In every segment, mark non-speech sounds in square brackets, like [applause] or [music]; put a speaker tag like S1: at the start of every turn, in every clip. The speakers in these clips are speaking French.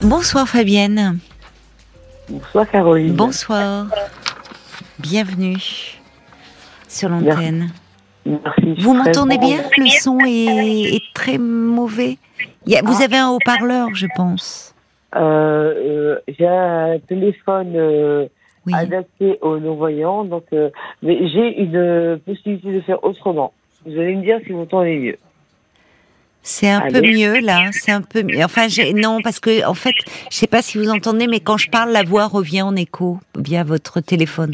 S1: Bonsoir Fabienne.
S2: Bonsoir Caroline.
S1: Bonsoir. Bienvenue sur l'antenne.
S2: Merci.
S1: Vous m'entendez bien? Le son est, est très mauvais. Il y a- vous avez un haut-parleur, je pense.
S2: Euh, euh, J'ai un téléphone euh,
S1: Oui.
S2: adapté aux non-voyants, donc euh, mais j'ai une possibilité de faire autrement. Vous allez me dire si vous m'entendez mieux.
S1: C'est un peu mieux là. C'est un peu mieux. Enfin, non, parce que en fait, je sais pas si vous entendez, mais quand je parle, la voix revient en écho via votre téléphone.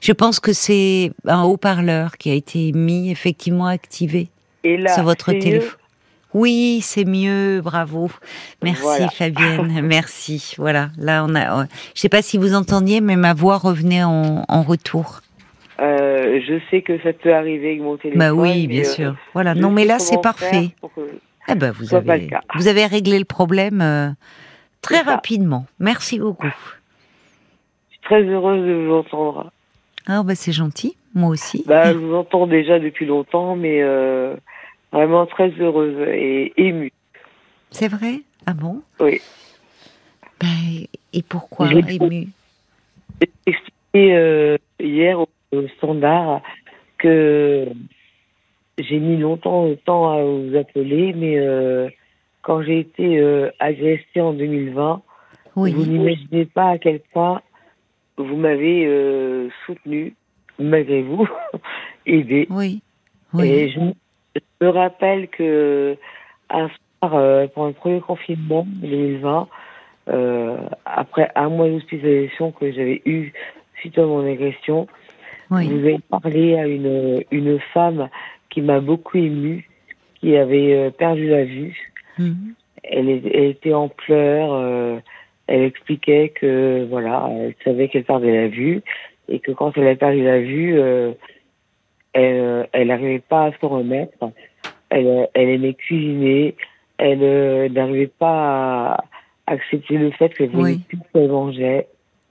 S1: Je pense que c'est un haut-parleur qui a été mis effectivement activé
S2: Et là,
S1: sur votre téléphone. Oui, c'est mieux, bravo. Merci
S2: Voilà.
S1: Fabienne, [laughs] merci. Voilà, là on a. Je sais pas si vous entendiez, mais ma voix revenait en, en retour.
S2: Euh, je sais que ça peut arriver avec mon téléphone.
S1: Bah oui, bien
S2: euh,
S1: sûr. Voilà. Non, mais là c'est parfait. Eh ben vous avez, vous avez réglé le problème euh, très rapidement. Merci beaucoup.
S2: Je suis très heureuse de vous entendre.
S1: Ah bah c'est gentil, moi aussi.
S2: Bah, je vous entends déjà depuis longtemps, mais euh, vraiment très heureuse et émue.
S1: C'est vrai? Ah bon?
S2: Oui.
S1: Ben, Et pourquoi
S2: Je l'ai-
S1: ému
S2: J'ai expliqué euh, hier au standard que j'ai mis longtemps le temps à vous appeler, mais euh, quand j'ai été euh, agressée en 2020,
S1: Oui.
S2: vous n'imaginez pas à quel point vous m'avez euh, soutenu, malgré vous, [laughs] aidé.
S1: Oui. Oui.
S2: Et je, me- je me rappelle que un soir, euh, pendant le premier confinement 2020, euh, après un mois d'hospitalisation que j'avais eu suite à mon agression,
S1: oui.
S2: vous avez parlé à une, une femme qui m'a beaucoup émue, qui avait euh, perdu la vue.
S1: Mhm.
S2: Elle, était en pleurs. euh, elle expliquait que voilà, elle savait qu'elle perdait la vue et que quand elle a perdu la vue, euh, elle euh, elle n'arrivait pas à se remettre. Elle, elle aimait cuisiner. Elle euh, n'arrivait pas à accepter le fait qu'elle voulait
S1: Oui.
S2: plus qu'elle mangeait.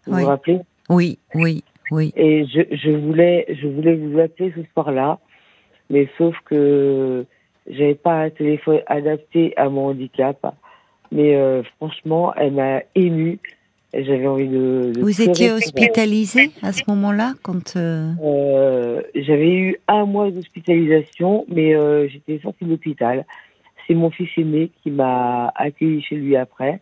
S2: Vous
S1: Oui.
S2: vous rappelez?
S1: Oui, oui, oui.
S2: et je, je voulais je voulais vous appeler ce soir-là, mais sauf que j'avais pas un téléphone adapté à mon handicap. Mais euh, franchement, elle m'a émue. J'avais envie de. de
S1: Vous étiez
S2: pour elle.
S1: hospitalisé à ce moment-là quand euh,
S2: Euh, J'avais eu un mois d'hospitalisation, mais euh, j'étais sortie de l'hôpital. C'est mon fils aîné qui m'a accueilli chez lui après.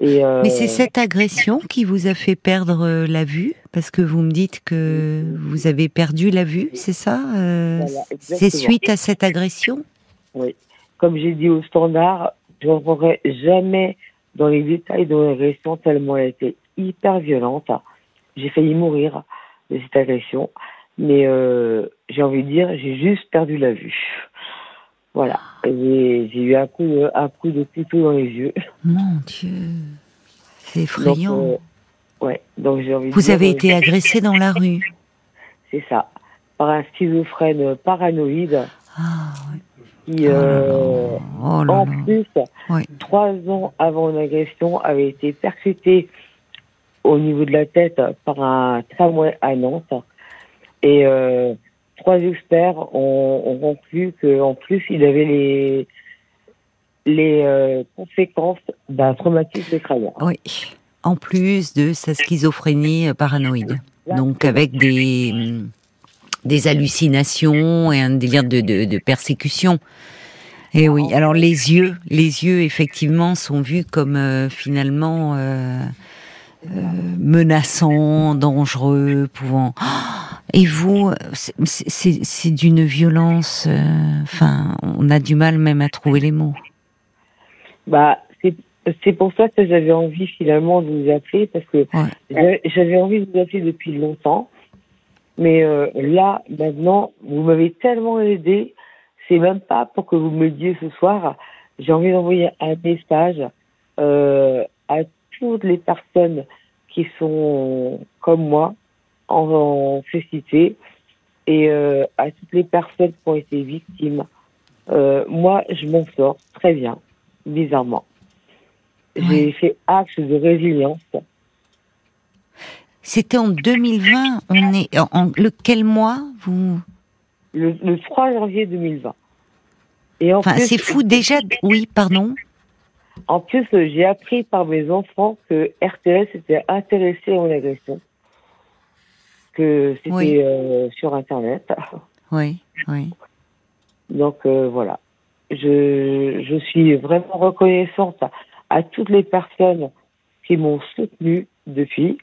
S2: Et euh,
S1: Mais c'est cette agression qui vous a fait perdre euh, la vue? Parce que vous me dites que vous avez perdu la vue, c'est ça euh,
S2: Voilà,
S1: C'est suite à cette agression?
S2: Oui. Comme j'ai dit au standard, je ne rentrerai jamais dans les détails de l'agression tellement elle était hyper violente. J'ai failli mourir de cette agression. Mais euh, j'ai envie de dire, j'ai juste perdu la vue. Voilà. J'ai eu un coup, de- un coup de couteau dans les yeux.
S1: Mon Dieu, c'est
S2: Donc,
S1: effrayant.
S2: euh, ouais. Donc j'ai envie de
S1: vous avez
S2: euh,
S1: été agressé dans la rue
S2: C'est ça. Par un schizophrène paranoïde
S1: Ah, ouais.
S2: qui, euh,
S1: oh là
S2: en plus,
S1: Ouais.
S2: trois ans avant une agression, avait été percuté au niveau de la tête par un tramway à Nantes. Et euh, trois experts ont, ont conclu qu'en plus, il avait les, les euh, conséquences d'un traumatisme crânien.
S1: Oui. En plus de sa schizophrénie euh, paranoïde. Donc avec des, hum, des hallucinations et un délire de, de, de persécution. Et oui, alors les yeux, les yeux effectivement sont vus comme euh, finalement euh, menaçants, dangereux, pouvant. Et vous, c'est- d'une violence. euh, Enfin, on a du mal même à trouver les mots.
S2: Bah, c'est pour ça que j'avais envie finalement de vous appeler parce que
S1: Ouais.
S2: j'avais- j'avais envie de vous appeler depuis longtemps. Mais euh, là, maintenant, vous m'avez tellement aidé, c'est même pas pour que vous me le disiez ce soir. J'ai envie d'envoyer un message euh, à toutes les personnes qui sont comme moi en, en cécité et euh, à toutes les personnes qui ont été victimes. Euh, moi, je m'en sors très bien, bizarrement. J'ai fait acte de résilience.
S1: C'était en 2020. On est en, en- lequel mois vous?
S2: Le, le 3 janvier 2020. Et en
S1: Enfin, c'est fou déjà. Oui, pardon.
S2: En plus, j'ai appris par mes enfants que RTS était intéressé à mon agression, que c'était euh, sur Internet.
S1: Oui, oui.
S2: Donc euh, voilà, je, je suis vraiment reconnaissante à, toutes les personnes qui m'ont soutenue depuis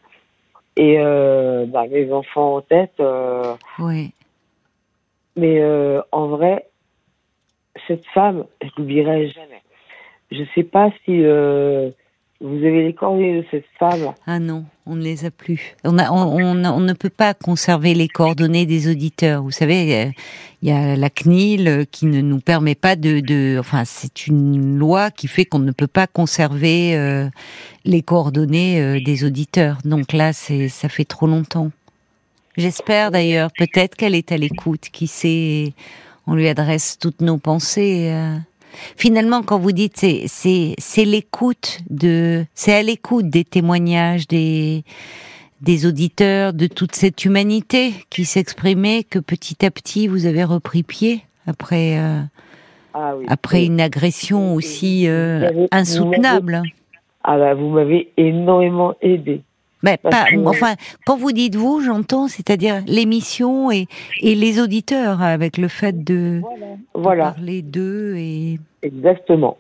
S2: et euh, bah, mes enfants en tête.
S1: oui.
S2: Mais en vrai, cette femme, je l'oublierai jamais. Je ne sais pas si vous avez les coordonnées de cette femme.
S1: Ah non, on ne les a plus. On, a, on, on, ne peut pas conserver les coordonnées des auditeurs. Vous savez, il y a la CNIL qui ne nous permet pas de... de enfin, c'est une loi qui fait qu'on ne peut pas conserver euh, les coordonnées euh, des auditeurs. Donc là, c'est ça fait trop longtemps. J'espère d'ailleurs, peut-être qu'elle est à l'écoute, qui sait, on lui adresse toutes nos pensées. Finalement, quand vous dites c'est c'est c'est l'écoute de c'est à l'écoute des témoignages des des auditeurs de toute cette humanité qui s'exprimait que petit à petit vous avez repris pied après euh, ah après une agression aussi euh, insoutenable.
S2: Ah bah vous m'avez énormément aidé.
S1: Pas, enfin, quand vous dites vous, j'entends, c'est-à-dire l'émission et, et les auditeurs, avec le fait de,
S2: voilà.
S1: parler d'eux et.
S2: Exactement.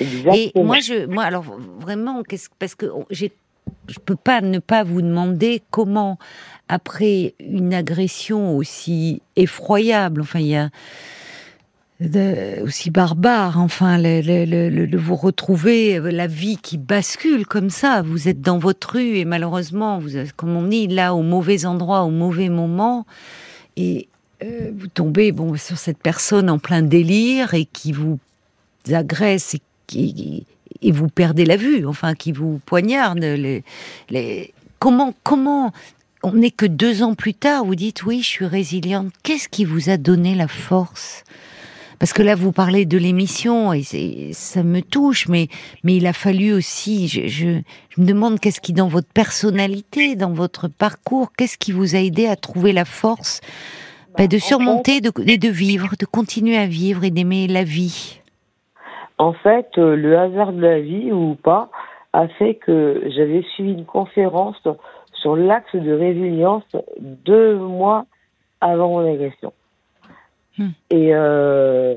S1: Exactement. Et moi, je, moi, alors vraiment, qu'est-ce, parce que j'ai, je peux pas ne pas vous demander comment, après une agression aussi effroyable, enfin, il y a aussi barbare, enfin, le, vous retrouver euh, la vie qui bascule comme ça. Vous êtes dans votre rue et malheureusement, vous comme on dit, là au mauvais endroit, au mauvais moment, et euh, vous tombez bon sur cette personne en plein délire et qui vous agresse et qui et vous perdez la vue, enfin, qui vous poignarde. Les, les... Comment, comment on n'est que deux ans plus tard, vous dites oui, je suis résiliente. Qu'est-ce qui vous a donné la force? Parce que là, vous parlez de l'émission et ça me touche, mais mais il a fallu aussi. Je, je, me demande qu'est-ce qui dans votre personnalité, dans votre parcours, qu'est-ce qui vous a aidé à trouver la force bah, de surmonter de, et de vivre, de continuer à vivre et d'aimer la vie?
S2: En fait, euh, le hasard de la vie ou pas a fait que j'avais suivi une conférence sur l'axe de résilience deux mois avant mon agression. Hmm. Et euh,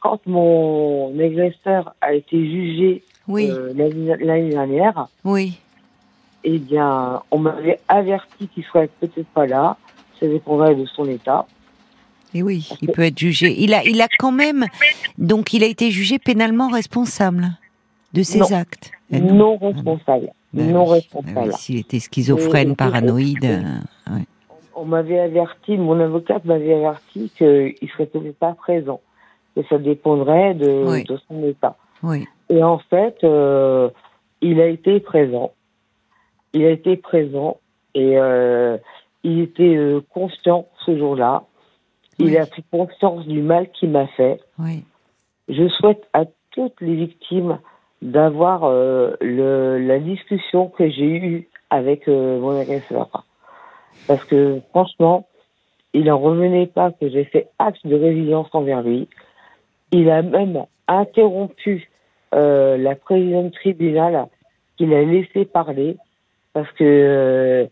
S2: quand mon agresseur a été jugé euh, l'année dernière,
S1: oui.
S2: eh bien, on m'avait averti qu'il serait peut-être pas là. Ça dépendrait de son état.
S1: Et oui, il peut être jugé. Il a, il a quand même, donc, il a été jugé pénalement responsable de ses actes.
S2: Eh non. responsable. Ben non ben responsable.
S1: S'il était schizophrène, paranoïde. Euh,
S2: on m'avait averti, mon avocate m'avait averti qu'il ne serait peut-être pas présent, que ça dépendrait de, son état. Et en fait, euh, il a été présent. Il a été présent et euh, il était euh, conscient ce jour-là. Il a pris conscience du mal qu'il m'a fait. Je souhaite à toutes les victimes d'avoir la discussion que j'ai eue avec mon agresseur. Parce que franchement, il n'en revenait pas que j'ai fait acte de résilience envers lui. Il a même interrompu euh, la présidente tribunal qu'il a laissé parler parce que euh,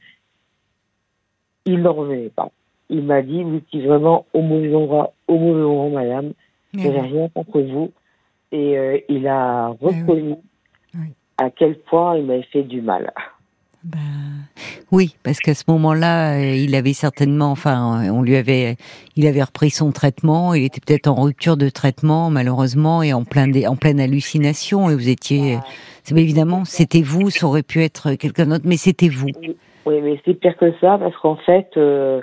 S2: il n'en revenait pas. Il m'a dit, vous êtes vraiment au mauvais endroit, au mauvais moment, madame. Je n'ai rien contre vous. Et euh, il a reconnu à quel point il m'avait fait du mal.
S1: Ben, oui, parce qu'à ce moment-là, euh, il avait certainement, enfin, on lui avait, il avait repris son traitement. Il était peut-être en rupture de traitement, malheureusement, et en plein, en pleine hallucination. Et vous étiez, c'est évidemment, c'était vous. Ça aurait pu être quelqu'un d'autre, mais c'était vous.
S2: Oui, mais c'est pire que ça, parce qu'en fait, euh,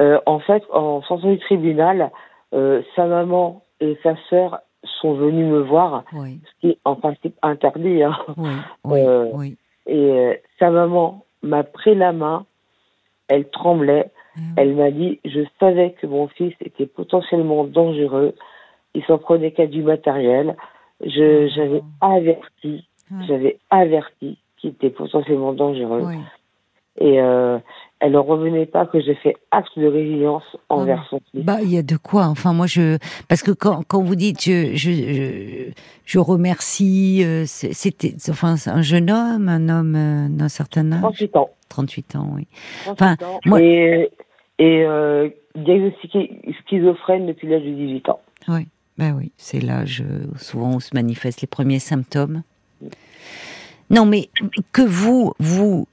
S2: euh, en fait, en sortant du tribunal, sa maman et sa sœur sont venus me voir, ce qui est en principe interdit. Hein.
S1: Oui, oui.
S2: Et euh, sa maman m'a pris la main, elle tremblait, ah. Elle m'a dit, je savais que mon fils était potentiellement dangereux, il s'en prenait qu'à du matériel, je, ah. j'avais averti, j'avais averti qu'il était potentiellement dangereux. Et euh, elle ne revenait pas que j'ai fait acte de résilience envers son fils.
S1: Bah, il y a de quoi. Enfin, moi, je parce que quand, quand vous dites je je je, je remercie, euh, c'était enfin un jeune homme, un homme euh, d'un certain âge,
S2: 38 ans.
S1: 38 ans, oui.
S2: 38
S1: Enfin,
S2: ans.
S1: moi-
S2: Et, et euh, diagnostiqué schizophrène depuis l'âge de 18 ans.
S1: Oui, ben oui, c'est l'âge souvent où se manifestent les premiers symptômes. Non, mais que vous, vous,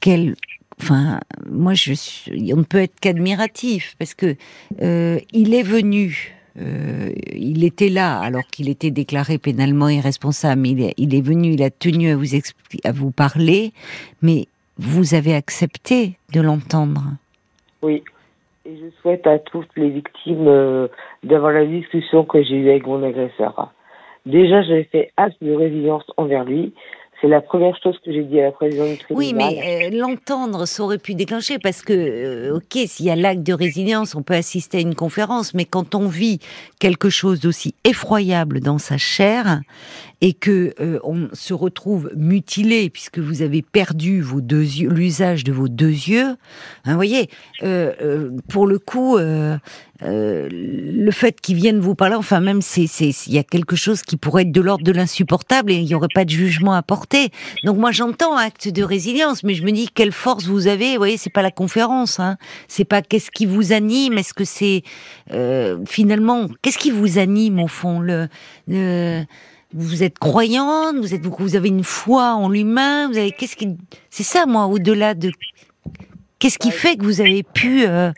S1: quel, enfin, moi on ne peut être qu'admiratif parce que euh, il est venu. euh, il était là alors qu'il était déclaré pénalement irresponsable. Il est, il est venu, il a tenu à vous à vous parler, mais vous avez accepté de l'entendre.
S2: Oui. Et je souhaite à toutes les victimes euh, d'avoir la discussion que j'ai eue avec mon agresseur. Déjà, j'avais fait acte de résilience envers lui. C'est la première chose que j'ai dit à la présidente du tribunal.
S1: Oui, mais euh, l'entendre, ça aurait pu déclencher parce que, euh, ok, s'il y a l'acte de résilience, on peut assister à une conférence, mais quand on vit quelque chose d'aussi effroyable dans sa chair et que euh, on se retrouve mutilé puisque vous avez perdu vos deux yeux, l'usage de vos deux yeux, hein, vous voyez, euh, euh, pour le coup. Euh, le fait qu'ils viennent vous parler, enfin même c'est c'est il y a quelque chose qui pourrait être de l'ordre de l'insupportable et il n'y aurait pas de jugement à porter. Donc moi j'entends acte de résilience, mais je me dis quelle force vous avez. Vous voyez, c'est pas la conférence, hein. C'est pas qu'est-ce qui vous anime. Est-ce que c'est euh, finalement qu'est-ce qui vous anime au fond le, le vous êtes croyante, vous êtes vous avez une foi en l'humain, vous avez qu'est-ce qui c'est ça moi au-delà de qu'est-ce qui fait que vous avez pu euh,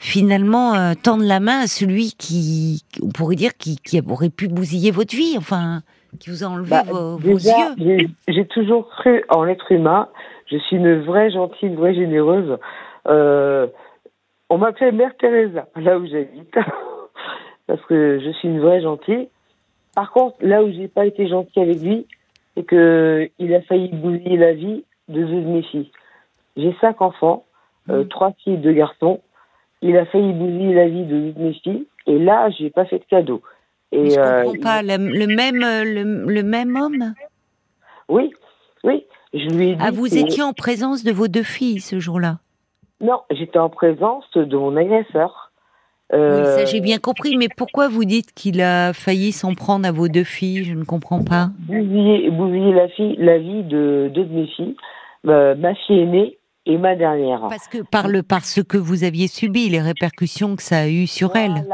S1: finalement euh, tendre la main à celui qui on pourrait dire qui, qui aurait pu bousiller votre vie, enfin qui vous a enlevé
S2: Bah,
S1: vos, vos
S2: déjà,
S1: yeux.
S2: j'ai- toujours cru en l'être humain. Je suis une vraie gentille, une vraie généreuse. Euh, on m'appelait Mère Teresa, là où j'habite, [laughs] parce que je suis une vraie gentille. Par contre, là où j'ai pas été gentille avec lui, c'est que il a failli bousiller la vie de deux de mes filles. J'ai cinq enfants, euh,
S1: Mhm.
S2: trois filles, deux garçons. Il a failli bousiller la vie de de mes filles, et là, j'ai pas fait de cadeau. Et
S1: Mais je
S2: euh,
S1: comprends pas le, le même euh, le, le même homme?
S2: Oui, oui. Je lui ai dit.
S1: Ah, vous étiez en présence de vos deux filles ce jour-là?
S2: Non, j'étais en présence de mon agresseur.
S1: Oui,
S2: Euh,
S1: ça j'ai bien compris, mais pourquoi vous dites qu'il a failli s'en prendre à vos deux filles? Je ne comprends pas.
S2: bousiller, bousiller la, fille, la vie de deux de mes filles, euh, ma fille aînée et ma dernière.
S1: Parce que par le par ce que vous aviez subi, les répercussions que ça a eu sur elle.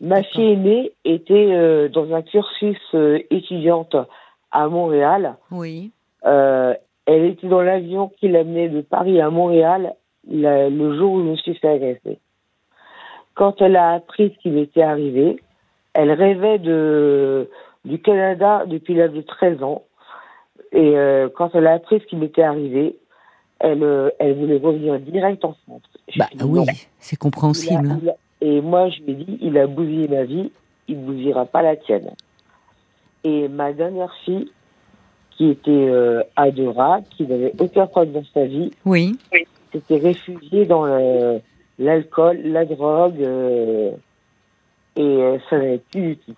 S2: Ma fille aînée était euh, dans un cursus euh, étudiante à Montréal.
S1: Oui.
S2: Euh, elle était dans l'avion qui l'amenait de Paris à Montréal la- le jour où je me suis fait agresser. Quand elle a appris ce qui m'était arrivé, elle rêvait de, du Canada depuis l'âge de 13 ans. Et quand elle a appris ce qui m'était arrivé, elle, euh, elle voulait revenir direct en France. Je
S1: Bah
S2: dit
S1: oui, c'est compréhensible.
S2: A- a- et moi, je lui ai dit, il a bousillé ma vie, il ne bousillera pas la tienne. Et ma dernière fille, qui était euh, adorable, qui n'avait aucun problème dans sa vie,
S1: Oui.
S2: s'était réfugiée dans l'alcool, la drogue, euh, et euh, ça n'allait plus du tout.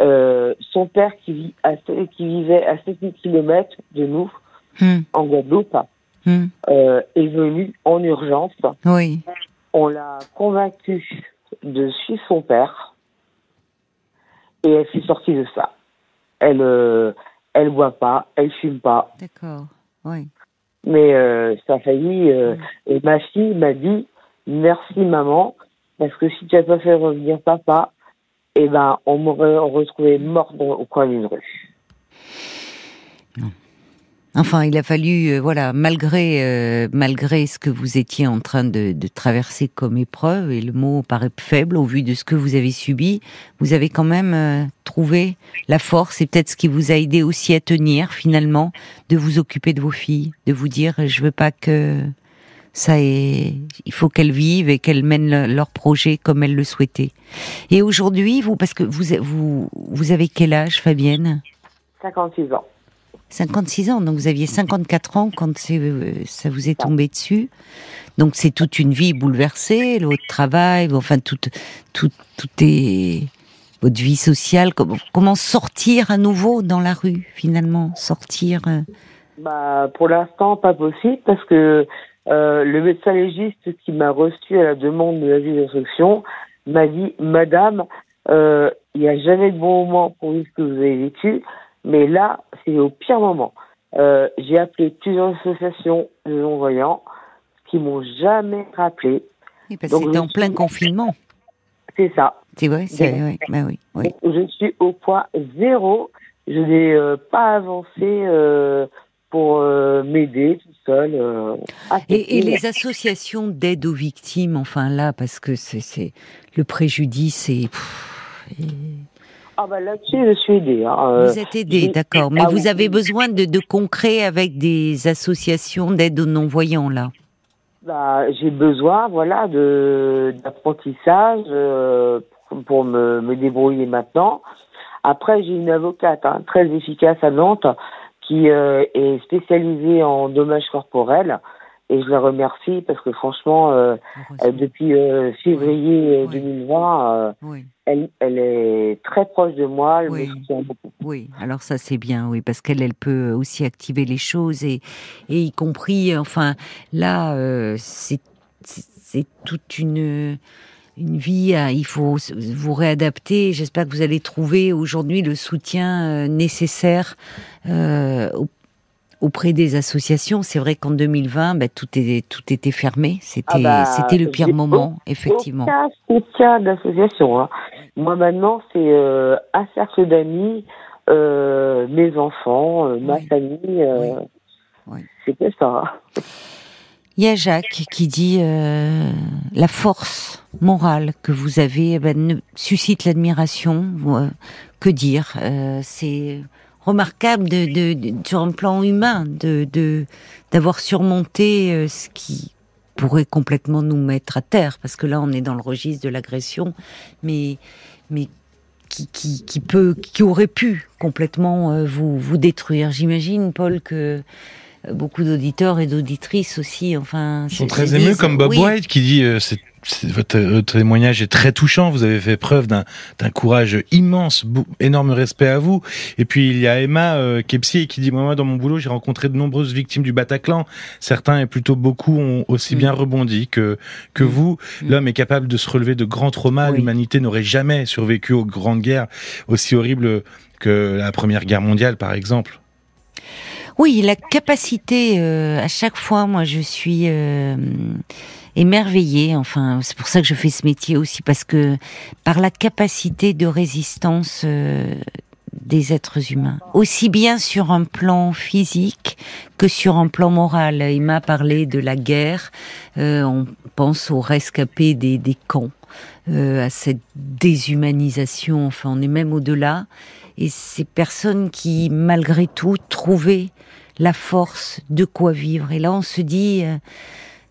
S2: Euh, son père, qui, vit à, qui vivait à 7000 km de nous,
S1: Hum,
S2: en Guadeloupe, euh, est venu en urgence
S1: Oui.
S2: on l'a convaincue de suivre son père et elle s'est sortie de ça. Elle euh, elle boit pas, elle fume pas,
S1: D'accord. Oui.
S2: mais euh, ça a failli. euh, et ma fille m'a dit merci maman parce que si tu n'as pas fait revenir papa, eh ben on m'aurait retrouvé morte au coin d'une rue.
S1: Enfin, il a fallu, euh, voilà, malgré euh, malgré ce que vous étiez en train de, de traverser comme épreuve, et le mot paraît faible au vu de ce que vous avez subi, vous avez quand même euh, trouvé la force et peut-être ce qui vous a aidé aussi à tenir finalement, de vous occuper de vos filles, de vous dire, je veux pas que ça ait, il faut qu'elles vivent et qu'elles mènent le- leur projet comme elles le souhaitaient. Et aujourd'hui, vous, parce que vous vous vous avez quel âge, Fabienne?
S2: 56 ans.
S1: 56 ans, donc vous aviez 54 ans quand euh, ça vous est tombé dessus. Donc c'est toute une vie bouleversée, le votre travail, enfin tout, tout, tout est votre vie sociale. Comment, comment sortir à nouveau dans la rue finalement, sortir. euh,
S2: Bah, pour l'instant, pas possible parce que euh, le médecin légiste qui m'a reçu à la demande de la vie d'instruction m'a dit Madame, euh, il n'y a jamais de bon moment pour vivre ce que vous avez vécu, mais là, c'est au pire moment. Euh, j'ai appelé plusieurs associations de non-voyants qui m'ont jamais rappelé.
S1: Oui, parce que c'était en plein confinement.
S2: C'est ça.
S1: C'est vrai, c'est oui, bah oui, oui.
S2: Je suis au point zéro. Je n'ai euh, pas avancé euh, pour m'aider tout seul.
S1: Et, les associations d'aide aux victimes, enfin là, parce que c'est le préjudice pff, et-
S2: Ah bah là-dessus, je suis aidée. hein. Euh,
S1: vous êtes aidé,
S2: j'ai-
S1: d'accord. Mais
S2: Ah
S1: vous
S2: oui.
S1: avez besoin de, de concret avec des associations d'aide aux non-voyants là.
S2: bah, j'ai besoin, voilà, de d'apprentissage euh, pour, pour me, me débrouiller maintenant. Après, j'ai une avocate hein, très efficace à Nantes qui euh, est spécialisée en dommages corporels et je la remercie parce que franchement, euh, euh, depuis euh, février euh,
S1: Oui.
S2: 2020, euh,
S1: Oui,
S2: elle, elle est très proche de moi, elle
S1: Oui.
S2: me soutient beaucoup.
S1: oui. Alors ça c'est bien, oui, parce qu'elle elle peut aussi activer les choses et et y compris, enfin là, euh, c'est toute une une vie, à- il faut vous réadapter. J'espère que vous allez trouver aujourd'hui le soutien euh, nécessaire euh, auprès des associations. C'est vrai qu'en 2020, ben, tout, est, tout était fermé. C'était
S2: Ah bah,
S1: c'était le pire moment, effectivement.
S2: Aucun soutien d'association. Hein. Moi maintenant, c'est euh, un cercle d'amis, euh, mes enfants, euh, ma
S1: Oui.
S2: famille. euh,
S1: Oui. Oui.
S2: C'est que ça.
S1: Il y a Jacques qui dit euh, la force morale que vous avez eh ben, suscite l'admiration. Euh, que dire Euh, C'est remarquable de, de, de- sur un plan humain de d'avoir surmonté euh, ce qui pourrait complètement nous mettre à terre, parce que là on est dans le registre de l'agression, mais mais qui, qui, qui peut, qui aurait pu complètement euh, vous vous détruire. J'imagine, Paul, que beaucoup d'auditeurs et d'auditrices aussi, enfin,
S3: Ils sont très émus, comme Bob
S1: oui,
S3: White qui dit euh, c'est, c'est- votre, votre témoignage est très touchant. Vous avez fait preuve d'un, d'un courage immense, énorme respect à vous. Et puis il y a Emma euh, et qui dit moi, moi, dans mon boulot j'ai rencontré de nombreuses victimes du Bataclan. Certains et plutôt beaucoup ont aussi
S1: Mm.
S3: bien rebondi que que
S1: Mm.
S3: vous.
S1: Mm.
S3: L'homme est capable de se relever de grands traumas.
S1: Oui.
S3: L'humanité n'aurait jamais survécu aux grandes guerres aussi horribles que la Première Guerre mondiale par exemple.
S1: Oui, la capacité, euh, à chaque fois, moi, je suis euh, émerveillée. Enfin, c'est pour ça que je fais ce métier aussi, parce que par la capacité de résistance euh, des êtres humains, aussi bien sur un plan physique que sur un plan moral. Il m'a parlé de la guerre. euh, on pense aux rescapés des, des camps, euh, à cette déshumanisation. Enfin, on est même au-delà. Et ces personnes qui, malgré tout, trouvaient la force de quoi vivre. Et là, on se dit, euh,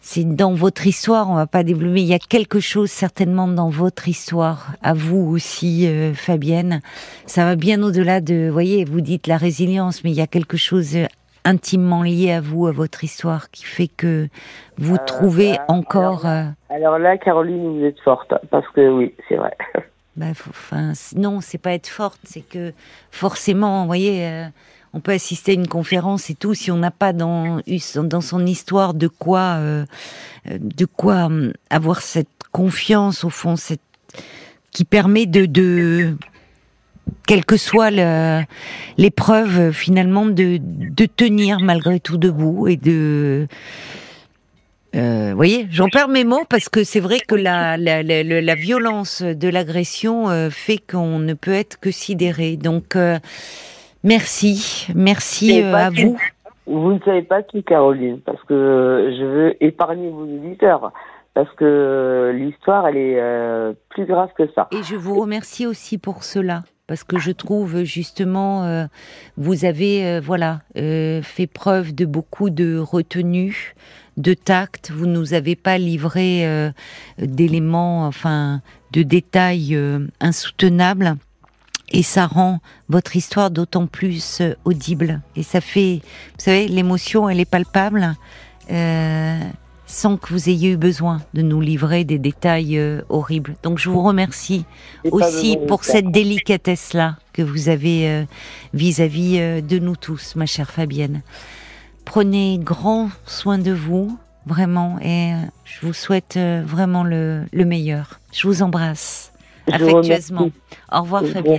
S1: c'est dans votre histoire, on va pas développer, il y a quelque chose certainement dans votre histoire, à vous aussi, euh, Fabienne. Ça va bien au-delà de, vous voyez, vous dites la résilience, mais il y a quelque chose euh, intimement lié à vous, à votre histoire, qui fait que vous
S2: Euh,
S1: trouvez
S2: euh,
S1: encore...
S2: Alors là, Caroline, vous êtes forte, parce que oui, c'est vrai.
S1: Bah, faut- non, c'est pas être forte, c'est que forcément, vous voyez, on peut assister à une conférence et tout, si on n'a pas dans, son- histoire de quoi, euh, euh, de quoi hum, avoir cette confiance au fond, qui permet de, quelle que soit l'épreuve, euh, finalement, de, tenir malgré tout debout et de euh, vous voyez, j'en perds mes mots parce que c'est vrai que la, violence de l'agression euh, fait qu'on ne peut être que sidéré. Donc, euh, merci, merci euh, à vous.
S2: Vous ne savez pas qui, Caroline, parce que je veux épargner vos auditeurs, parce que l'histoire, elle est euh, plus grave que ça.
S1: Et je vous remercie aussi pour cela. Parce que je trouve justement, euh, vous avez euh, voilà fait preuve de beaucoup de retenue, de tact. Vous nous avez pas livré d'éléments, enfin, de détails insoutenables. Et ça rend votre histoire d'autant plus euh, audible. Et ça fait, vous savez, l'émotion, elle est palpable, euh, sans que vous ayez eu besoin de nous livrer des détails euh, horribles. Donc je vous remercie aussi pour cette délicatesse-là que vous avez euh, vis-à-vis euh, de nous tous, ma chère Fabienne. prenez grand soin de vous, vraiment, et je vous souhaite vraiment le, le meilleur. Je vous embrasse affectueusement. Au revoir Fabienne.